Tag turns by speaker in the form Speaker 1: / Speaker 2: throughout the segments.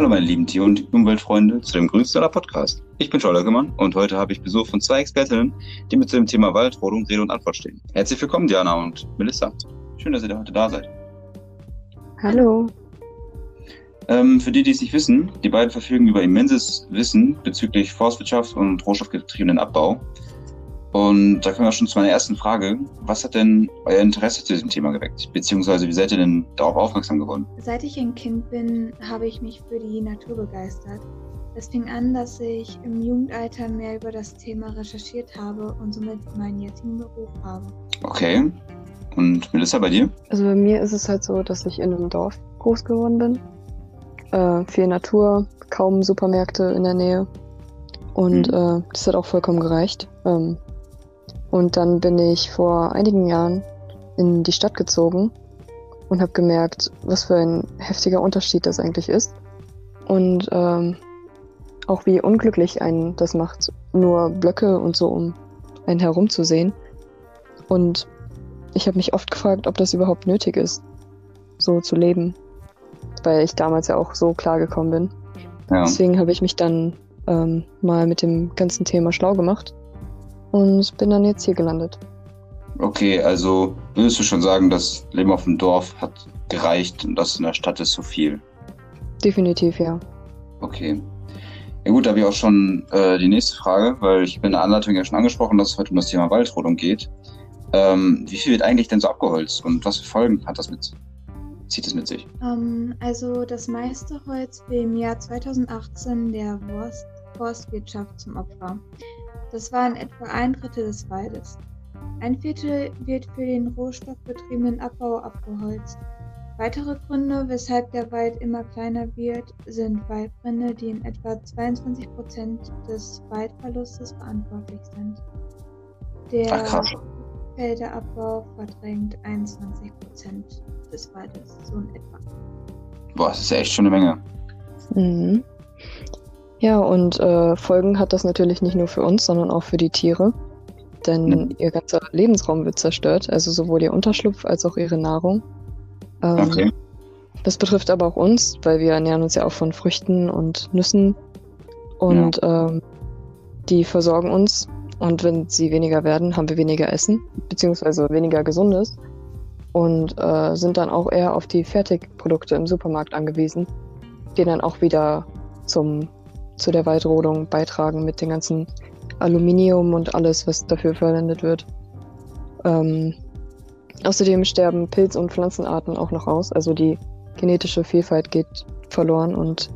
Speaker 1: Hallo meine lieben Tier- und Umweltfreunde zu dem Grünsteller Podcast. Ich bin Ackermann und heute habe ich Besuch von zwei Expertinnen, die mit dem Thema Waldrodung Rede und Antwort stehen. Herzlich willkommen Diana und Melissa. Schön, dass ihr heute da seid.
Speaker 2: Hallo.
Speaker 1: Ähm, für die, die es nicht wissen, die beiden verfügen über immenses Wissen bezüglich Forstwirtschaft und rohstoffgetriebenen Abbau. Und da kommen wir schon zu meiner ersten Frage. Was hat denn euer Interesse zu diesem Thema geweckt? Beziehungsweise wie seid ihr denn darauf aufmerksam geworden?
Speaker 2: Seit ich ein Kind bin, habe ich mich für die Natur begeistert. Es fing an, dass ich im Jugendalter mehr über das Thema recherchiert habe und somit meinen jetzigen Beruf habe.
Speaker 1: Okay. Und Melissa, bei dir?
Speaker 3: Also bei mir ist es halt so, dass ich in einem Dorf groß geworden bin. Äh, viel Natur, kaum Supermärkte in der Nähe. Und
Speaker 1: Mhm.
Speaker 3: äh, das hat auch vollkommen gereicht. Ähm, und dann bin ich vor einigen Jahren in die Stadt gezogen und habe gemerkt, was für ein heftiger Unterschied das eigentlich ist. Und ähm, auch wie unglücklich einen das macht, nur Blöcke und so um einen herum zu sehen. Und ich habe mich oft gefragt, ob das überhaupt nötig ist, so zu leben. Weil ich damals ja auch so klar gekommen bin.
Speaker 1: Ja.
Speaker 3: Deswegen habe ich mich dann ähm, mal mit dem ganzen Thema schlau gemacht und bin dann jetzt hier gelandet.
Speaker 1: Okay, also würdest du schon sagen, das Leben auf dem Dorf hat gereicht und das in der Stadt ist zu viel?
Speaker 3: Definitiv, ja.
Speaker 1: Okay. Ja gut, da habe ich auch schon äh, die nächste Frage, weil ich bin in der Anleitung ja schon angesprochen, dass es heute um das Thema Waldrodung geht. Ähm, wie viel wird eigentlich denn so abgeholzt und was für Folgen hat das mit, zieht es mit sich?
Speaker 2: Ähm, also das meiste Holz fiel im Jahr 2018 der Forst Forstwirtschaft zum Opfer. Das waren etwa ein Drittel des Waldes. Ein Viertel wird für den rohstoffbetriebenen Abbau abgeholzt. Weitere Gründe, weshalb der Wald immer kleiner wird, sind Waldbrände, die in etwa 22 Prozent des Waldverlustes verantwortlich sind. Der. Felderabbau verdrängt 21 Prozent des Waldes, so in etwa.
Speaker 1: Boah, das ist ja echt schon eine Menge.
Speaker 3: Mhm. Ja, und äh, Folgen hat das natürlich nicht nur für uns, sondern auch für die Tiere. Denn
Speaker 1: Mhm.
Speaker 3: ihr ganzer Lebensraum wird zerstört, also sowohl ihr Unterschlupf als auch ihre Nahrung. Ähm,
Speaker 1: Okay.
Speaker 3: Das betrifft aber auch uns, weil wir ernähren uns ja auch von Früchten und Nüssen. Und ähm, die versorgen uns. Und wenn sie weniger werden, haben wir weniger Essen, beziehungsweise weniger Gesundes. Und äh, sind dann auch eher auf die Fertigprodukte im Supermarkt angewiesen, die dann auch wieder zum, zu der Waldrodung beitragen mit dem ganzen Aluminium und alles, was dafür verwendet wird. Ähm, außerdem sterben Pilz- und Pflanzenarten auch noch aus. Also die genetische Vielfalt geht verloren und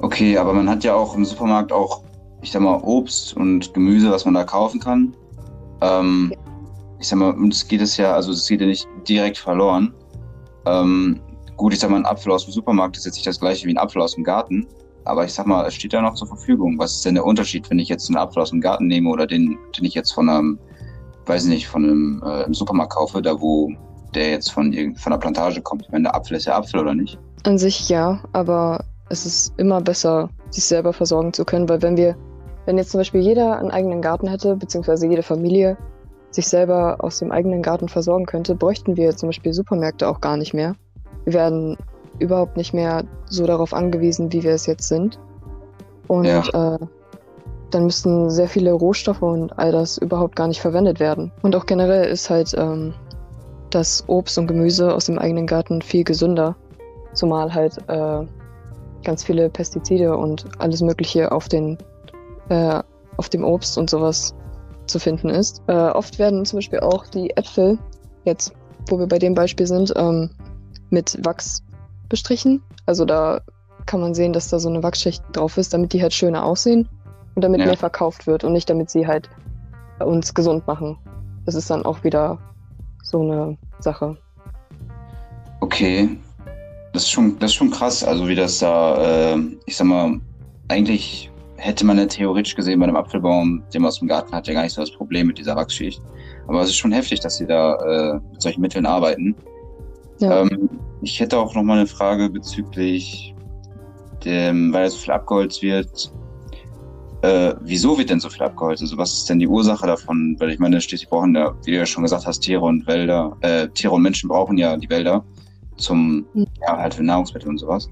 Speaker 1: Okay, aber man hat ja auch im Supermarkt auch, ich sag mal, Obst und Gemüse, was man da kaufen kann. Ähm, ich sag mal, uns geht es ja, also es geht ja nicht direkt verloren. Ähm, gut, ich sag mal, ein Apfel aus dem Supermarkt ist jetzt nicht das gleiche wie ein Apfel aus dem Garten. Aber ich sag mal, es steht ja noch zur Verfügung. Was ist denn der Unterschied, wenn ich jetzt einen Apfel aus dem Garten nehme oder den, den ich jetzt von einem, weiß nicht, von einem äh, im Supermarkt kaufe, da wo der jetzt von, von der Plantage kommt? Ich meine, der Apfel ist ja Apfel, oder nicht?
Speaker 3: An sich ja, aber es ist immer besser, sich selber versorgen zu können, weil wenn wir, wenn jetzt zum Beispiel jeder einen eigenen Garten hätte, beziehungsweise jede Familie sich selber aus dem eigenen Garten versorgen könnte, bräuchten wir zum Beispiel Supermärkte auch gar nicht mehr. Wir werden überhaupt nicht mehr so darauf angewiesen, wie wir es jetzt sind. Und
Speaker 1: Ja.
Speaker 3: äh, dann müssten sehr viele Rohstoffe und all das überhaupt gar nicht verwendet werden. Und auch generell ist halt ähm, das Obst und Gemüse aus dem eigenen Garten viel gesünder. Zumal halt äh, ganz viele Pestizide und alles Mögliche auf, den, äh, auf dem Obst und sowas zu finden ist. Äh, oft werden zum Beispiel auch die Äpfel, jetzt wo wir bei dem Beispiel sind, ähm, mit Wachs bestrichen. Also da kann man sehen, dass da so eine Wachsschicht drauf ist, damit die halt schöner aussehen und damit
Speaker 1: Ja.
Speaker 3: mehr verkauft wird und nicht damit sie halt uns gesund machen. Das ist dann auch wieder so eine Sache.
Speaker 1: Okay. Das ist schon, das ist schon krass, also wie das da, äh, ich sag mal, eigentlich hätte man ja theoretisch gesehen bei einem Apfelbaum, den man aus dem Garten hat, ja gar nicht so das Problem mit dieser Wachsschicht. Aber es ist schon heftig, dass sie da äh, mit solchen Mitteln arbeiten.
Speaker 3: Ja.
Speaker 1: Ähm, ich hätte auch noch mal eine Frage bezüglich dem, weil so viel abgeholzt wird. Äh, wieso wird denn so viel abgeholzt? Also was ist denn die Ursache davon? Weil ich meine, schließlich brauchen ja, wie du ja schon gesagt hast, Tiere und Wälder, äh, Tiere und Menschen brauchen ja die Wälder zum, ja, halt für Nahrungsmittel und sowas.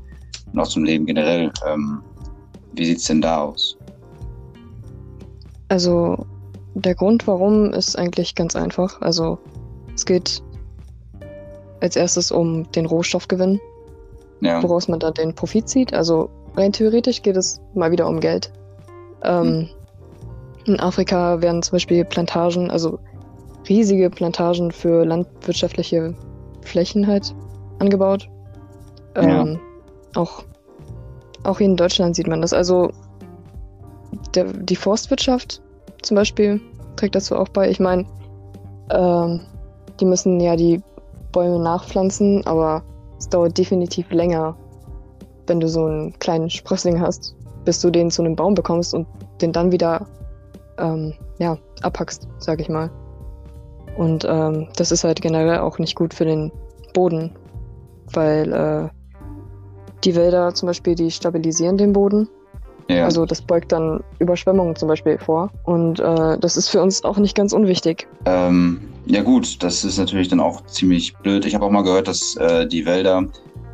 Speaker 1: und auch zum Leben generell. Ähm, wie sieht es denn da aus?
Speaker 3: Also der Grund, warum, ist eigentlich ganz einfach. Also es geht als erstes um den Rohstoffgewinn,
Speaker 1: Ja,
Speaker 3: woraus man dann den Profit zieht. Also rein theoretisch geht es mal wieder um Geld. Ähm, In Afrika werden zum Beispiel Plantagen, also riesige Plantagen für landwirtschaftliche Flächen halt angebaut.
Speaker 1: Ja.
Speaker 3: Ähm, auch, auch hier in Deutschland sieht man das. Also der, die Forstwirtschaft zum Beispiel trägt dazu auch bei. Ich meine, ähm, die müssen ja die Bäume nachpflanzen, aber es dauert definitiv länger, wenn du so einen kleinen Sprössling hast, bis du den zu einem Baum bekommst und den dann wieder ähm, ja, abhackst, sag ich mal. Und ähm, das ist halt generell auch nicht gut für den Boden, weil äh, die Wälder zum Beispiel, die stabilisieren den Boden.
Speaker 1: ja.
Speaker 3: Also das beugt dann Überschwemmungen zum Beispiel vor. Und äh, das ist für uns auch nicht ganz unwichtig.
Speaker 1: Ähm, ja gut, das ist natürlich dann auch ziemlich blöd. Ich habe auch mal gehört, dass äh, die Wälder,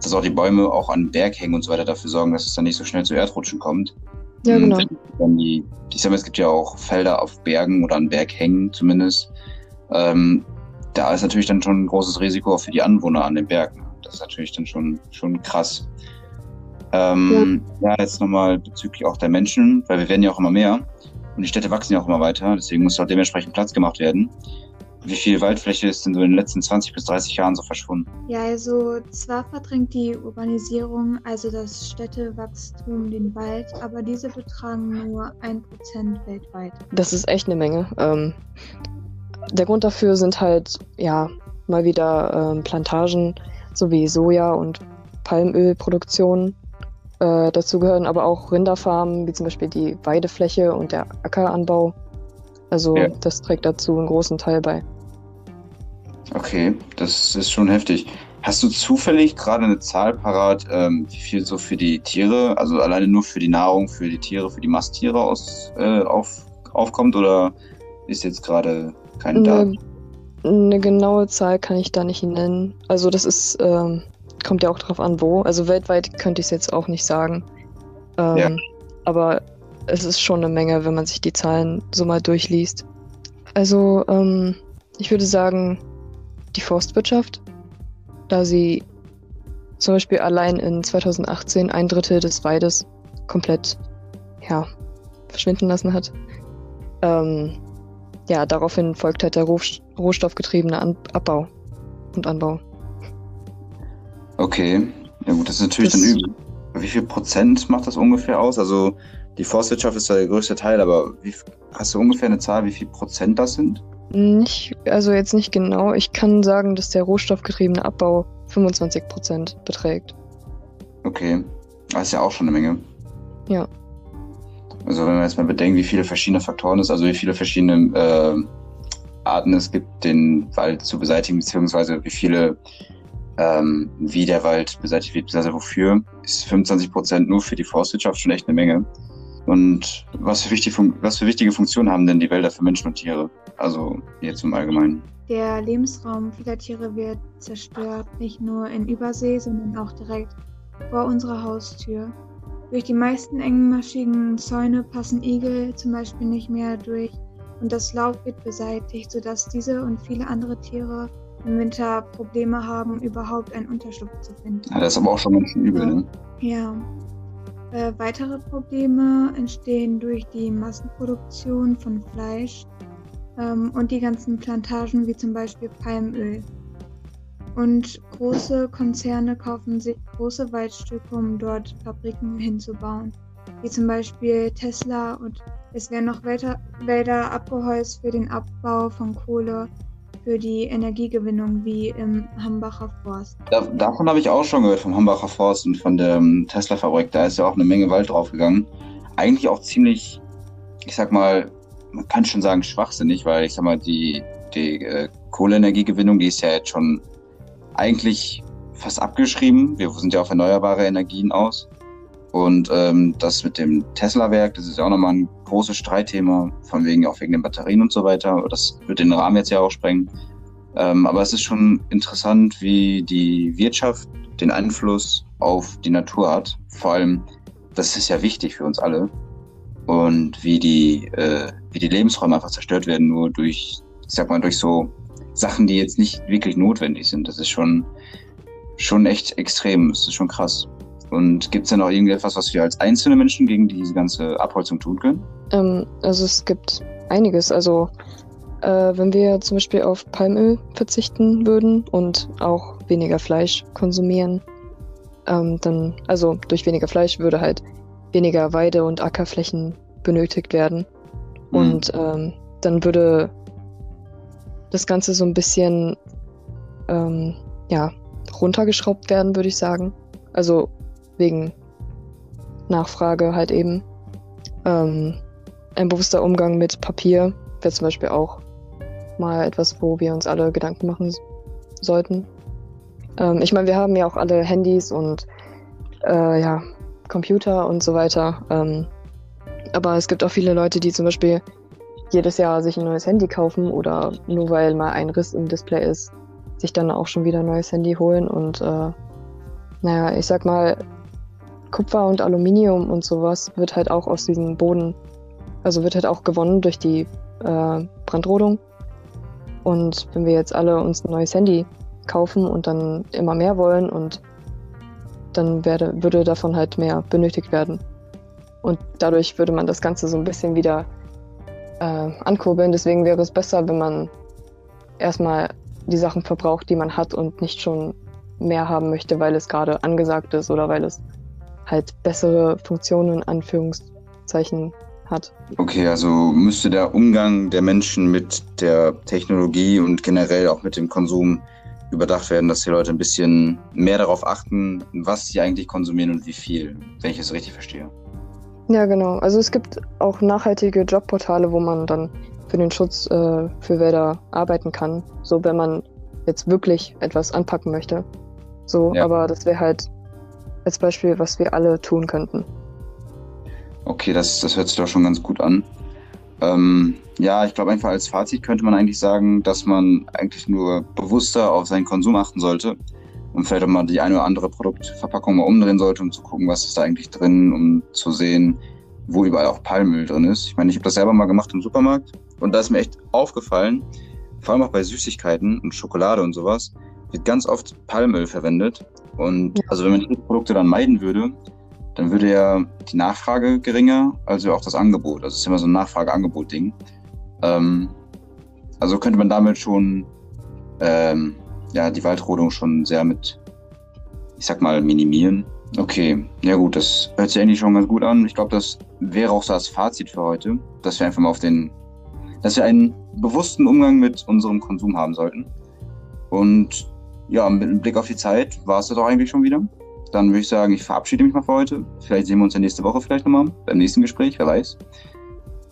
Speaker 1: dass auch die Bäume auch an Berg hängen und so weiter dafür sorgen, dass es dann nicht so schnell zu Erdrutschen kommt.
Speaker 3: Ja,
Speaker 1: Und
Speaker 3: genau.
Speaker 1: wenn die, ich sag mal, es gibt ja auch Felder auf Bergen oder an Berghängen zumindest. Ähm, da ist natürlich dann schon ein großes Risiko für die Anwohner an den Bergen. Das ist natürlich dann schon, schon krass. Ähm, ja. jetzt nochmal bezüglich auch der Menschen, weil wir werden ja auch immer mehr und die Städte wachsen ja auch immer weiter, deswegen muss auch dementsprechend Platz gemacht werden. Wie viel Waldfläche ist denn so in den letzten 20 bis 30 Jahren so verschwunden?
Speaker 2: Ja, also zwar verdrängt die Urbanisierung, also das Städtewachstum, den Wald, aber diese betragen nur 1% weltweit.
Speaker 3: Das ist echt eine Menge. Ähm, der Grund dafür sind halt, ja, mal wieder ähm, Plantagen sowie Soja- und Palmölproduktion. Äh, dazu gehören aber auch Rinderfarmen, wie zum Beispiel die Weidefläche und der Ackeranbau. Also
Speaker 1: Ja.
Speaker 3: das trägt dazu einen großen Teil bei.
Speaker 1: Okay, das ist schon heftig. Hast du zufällig gerade eine Zahl parat, ähm, wie viel so für die Tiere, also alleine nur für die Nahrung, für die Tiere, für die Masttiere aus, äh, auf, aufkommt oder ist jetzt gerade kein Daten?
Speaker 3: Eine, eine genaue Zahl kann ich da nicht nennen. Also das ist, ähm, kommt ja auch drauf an, wo. Also weltweit könnte ich es jetzt auch nicht sagen. Ähm,
Speaker 1: Ja.
Speaker 3: Aber es ist schon eine Menge, wenn man sich die Zahlen so mal durchliest. Also ähm, ich würde sagen, die Forstwirtschaft, da sie zum Beispiel allein in 2018 ein Drittel des Waldes komplett ja, verschwinden lassen hat. Ähm, ja, daraufhin folgt halt der Roh- rohstoffgetriebene An Abbau und Anbau.
Speaker 1: Okay, ja gut, das ist natürlich
Speaker 3: Das-
Speaker 1: dann übel. Wie viel Prozent macht das ungefähr aus? Also die Forstwirtschaft ist ja der größte Teil, aber wie, hast du ungefähr eine Zahl, wie viel Prozent das sind?
Speaker 3: Nicht, also jetzt nicht genau. Ich kann sagen, dass der rohstoffgetriebene Abbau 25% beträgt.
Speaker 1: Okay, das ist ja auch schon eine Menge.
Speaker 3: Ja.
Speaker 1: Also wenn man jetzt mal bedenkt, wie viele verschiedene Faktoren es, also wie viele verschiedene äh, Arten es gibt, den Wald zu beseitigen, beziehungsweise wie viele, ähm, wie der Wald beseitigt wird, beziehungsweise wofür, ist 25 Prozent nur für die Forstwirtschaft schon echt eine Menge. Und was für, wichtig, was für wichtige Funktionen haben denn die Wälder für Menschen und Tiere? Also jetzt im Allgemeinen.
Speaker 2: Der Lebensraum vieler Tiere wird zerstört, nicht nur in Übersee, sondern auch direkt vor unserer Haustür. Durch die meisten engmaschigen Zäune passen Igel zum Beispiel nicht mehr durch und das Laub wird beseitigt, sodass diese und viele andere Tiere im Winter Probleme haben, überhaupt einen Unterschlupf zu finden.
Speaker 1: Ja, das ist aber auch schon ganz schön übel, ne?
Speaker 2: Ja. Äh, weitere Probleme entstehen durch die Massenproduktion von Fleisch ähm, und die ganzen Plantagen wie zum Beispiel Palmöl. Und große Konzerne kaufen sich große Waldstücke, um dort Fabriken hinzubauen, wie zum Beispiel Tesla und es werden noch Wälder, Wälder abgeholzt für den Abbau von Kohle, für die Energiegewinnung wie im Hambacher Forst.
Speaker 1: Da, davon habe ich auch schon gehört, vom Hambacher Forst und von der Tesla-Fabrik. Da ist ja auch eine Menge Wald draufgegangen. Eigentlich auch ziemlich, ich sag mal, man kann schon sagen schwachsinnig, weil ich sag mal, die, die äh, Kohleenergiegewinnung, die ist ja jetzt schon eigentlich fast abgeschrieben. Wir sind ja auf erneuerbare Energien aus. Und ähm, das mit dem Tesla-Werk, das ist ja auch nochmal ein großes Streitthema, von wegen auch wegen den Batterien und so weiter. Das wird den Rahmen jetzt ja auch sprengen. Ähm, aber es ist schon interessant, wie die Wirtschaft den Einfluss auf die Natur hat. Vor allem, das ist ja wichtig für uns alle. Und wie die, äh, wie die Lebensräume einfach zerstört werden, nur durch, ich sag mal, durch so Sachen, die jetzt nicht wirklich notwendig sind. Das ist schon, schon echt extrem. Das ist schon krass. Und gibt es denn auch irgendetwas, was wir als einzelne Menschen gegen diese ganze Abholzung tun können?
Speaker 3: Ähm, also es gibt einiges. Also äh, wenn wir zum Beispiel auf Palmöl verzichten würden und auch weniger Fleisch konsumieren, ähm, dann, also durch weniger Fleisch würde halt weniger Weide- und Ackerflächen benötigt werden. Mhm. Und ähm, dann würde das Ganze so ein bisschen ähm, ja, runtergeschraubt werden, würde ich sagen. Also wegen Nachfrage halt eben. Ähm, ein bewusster Umgang mit Papier wäre zum Beispiel auch mal etwas, wo wir uns alle Gedanken machen sollten. Ähm, ich meine, wir haben ja auch alle Handys und äh, ja, Computer und so weiter. Ähm, aber es gibt auch viele Leute, die zum Beispiel jedes Jahr sich ein neues Handy kaufen oder nur weil mal ein Riss im Display ist, sich dann auch schon wieder ein neues Handy holen. Und äh, naja, ich sag mal, Kupfer und Aluminium und sowas wird halt auch aus diesem Boden, also wird halt auch gewonnen durch die äh, Brandrodung. Und wenn wir jetzt alle uns ein neues Handy kaufen und dann immer mehr wollen und dann werde, würde davon halt mehr benötigt werden. Und dadurch würde man das Ganze so ein bisschen wieder äh, ankurbeln. Deswegen wäre es besser, wenn man erstmal die Sachen verbraucht, die man hat und nicht schon mehr haben möchte, weil es gerade angesagt ist oder weil es halt bessere Funktionen in Anführungszeichen hat.
Speaker 1: Okay, also müsste der Umgang der Menschen mit der Technologie und generell auch mit dem Konsum überdacht werden, dass die Leute ein bisschen mehr darauf achten, was sie eigentlich konsumieren und wie viel, wenn ich es richtig verstehe.
Speaker 3: Ja, genau. Also es gibt auch nachhaltige Jobportale, wo man dann für den Schutz äh, für Wälder arbeiten kann. So, wenn man jetzt wirklich etwas anpacken möchte. So, ja. aber das wäre halt als Beispiel, was wir alle tun könnten.
Speaker 1: Okay, das, das hört sich doch schon ganz gut an. Ähm, ja, ich glaube einfach als Fazit könnte man eigentlich sagen, dass man eigentlich nur bewusster auf seinen Konsum achten sollte und vielleicht auch mal die eine oder andere Produktverpackung mal umdrehen sollte, um zu gucken, was ist da eigentlich drin, um zu sehen, wo überall auch Palmöl drin ist. Ich meine, ich habe das selber mal gemacht im Supermarkt und da ist mir echt aufgefallen, vor allem auch bei Süßigkeiten und Schokolade und sowas, wird ganz oft Palmöl verwendet. Und ja. also wenn man diese Produkte dann meiden würde, dann würde ja die Nachfrage geringer, also auch das Angebot. Also es ist immer so ein Nachfrage-Angebot-Ding. Ähm, also könnte man damit schon ähm, ja, die Waldrodung schon sehr mit, ich sag mal, minimieren. Okay, ja gut, das hört sich eigentlich schon ganz gut an. Ich glaube, das wäre auch so das Fazit für heute, dass wir einfach mal auf den, dass wir einen bewussten Umgang mit unserem Konsum haben sollten. Und ja, mit einem Blick auf die Zeit war es das auch eigentlich schon wieder. Dann würde ich sagen, ich verabschiede mich mal für heute. Vielleicht sehen wir uns ja nächste Woche vielleicht nochmal beim nächsten Gespräch, wer weiß.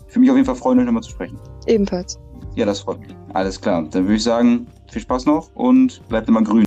Speaker 1: Ich würde mich auf jeden Fall freuen, euch nochmal zu sprechen.
Speaker 3: Ebenfalls.
Speaker 1: Ja, das freut mich. Alles klar. Dann würde ich sagen, viel Spaß noch und bleibt immer grün.